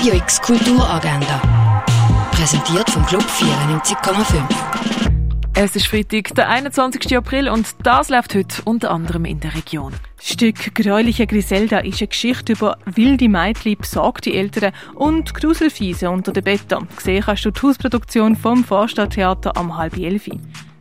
Radio X Kulturagenda. Präsentiert vom Club 94,5. Es ist Freitag, der 21. April und das läuft heute unter anderem in der Region. Stück Gräuliche Griselda ist eine Geschichte über wilde Mädchen, besorgte Eltern und Gruselfiese unter den Betten. Gesehen hast du die Hausproduktion vom Vorstadttheater am halb elf.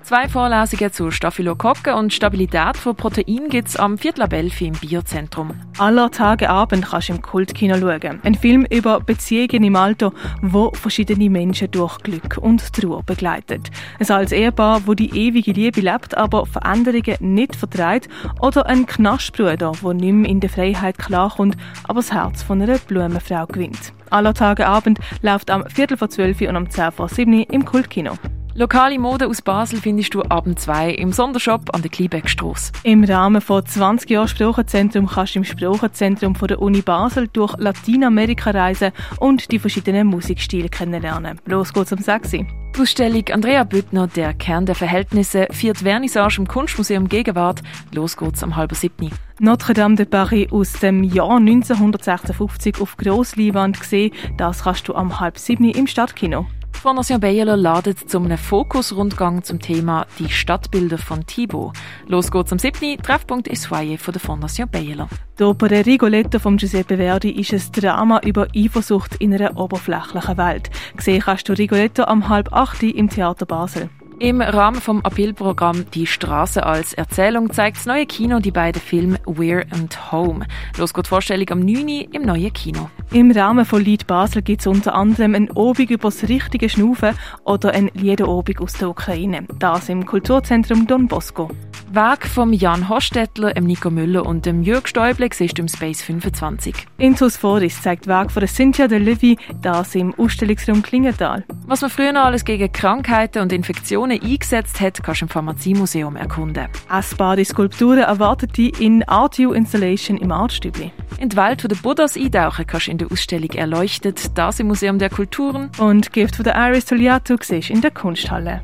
Zwei Vorlesungen zu Staphylokokken und Stabilität von Protein gibt es am Viertel ab im Biozentrum. Aller Tage Abend kannst du im Kultkino schauen. Ein Film über Beziehungen im Alter, wo verschiedene Menschen durch Glück und Trauer begleitet. Es als Ehepaar, wo die ewige Liebe lebt, aber Veränderungen nicht vertreibt. Oder ein Knastbruder, der nicht mehr in der Freiheit klarkommt, aber das Herz von einer Blumenfrau gewinnt. Aller Tage Abend läuft am Viertel vor zwölf und um zehn vor sieben im Kultkino. Lokale Mode aus Basel findest du Abend 2 im Sondershop an der Kliebeckstrasse. Im Rahmen von 20 Jahren Sprachenzentrum kannst du im Sprachenzentrum von der Uni Basel durch Lateinamerika reisen und die verschiedenen Musikstile kennenlernen. Los geht's um 6 Die Ausstellung Andrea Büttner, der Kern der Verhältnisse, viert Vernissage im Kunstmuseum Gegenwart. Los geht's am halben siebten. Notre Dame de Paris aus dem Jahr 1956 auf Grossleinwand gesehen. Das kannst du am halb siebten im Stadtkino. Fondation Bayerler ladet zu einem Fokusrundgang zum Thema Die Stadtbilder von Thibaut. Los geht's am 7. Treffpunkt ist Foyer von der Fondation Bayerler. Die Oper Rigoletto von Giuseppe Verdi ist ein Drama über Eifersucht in einer oberflächlichen Welt. Gesehen kannst du Rigoletto am halb acht im Theater Basel. Im Rahmen vom Appealprogramm Die Straße als Erzählung zeigt das neue Kino die beiden Filme We're and Home. Los geht die Vorstellung am 9. im neuen Kino. Im Rahmen von Lied Basel gibt es unter anderem ein Obig über das richtige Schnaufen oder ein Liederobig aus der Ukraine. Das im Kulturzentrum Don Bosco. Werk von Jan Hostetler, Nico Müller und dem Jörg Stäuble siehst du im Space 25. Intus Foris zeigt Werk von Cynthia de Levy, das im Ausstellungsraum Klingenthal. Was man früher noch alles gegen Krankheiten und Infektionen eingesetzt hat, kannst du im Pharmaziemuseum erkunden. Essbare Skulpturen erwartet dich in Art U Installation im Artstübli. In die Welt der Buddhas eintauchen kannst du in der Ausstellung «Erleuchtet», das im Museum der Kulturen. Und Gift von der Iris Togliatto siehst in der Kunsthalle.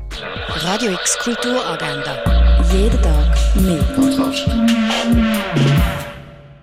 Radio X Kulturagenda. Jeden Tag mehr.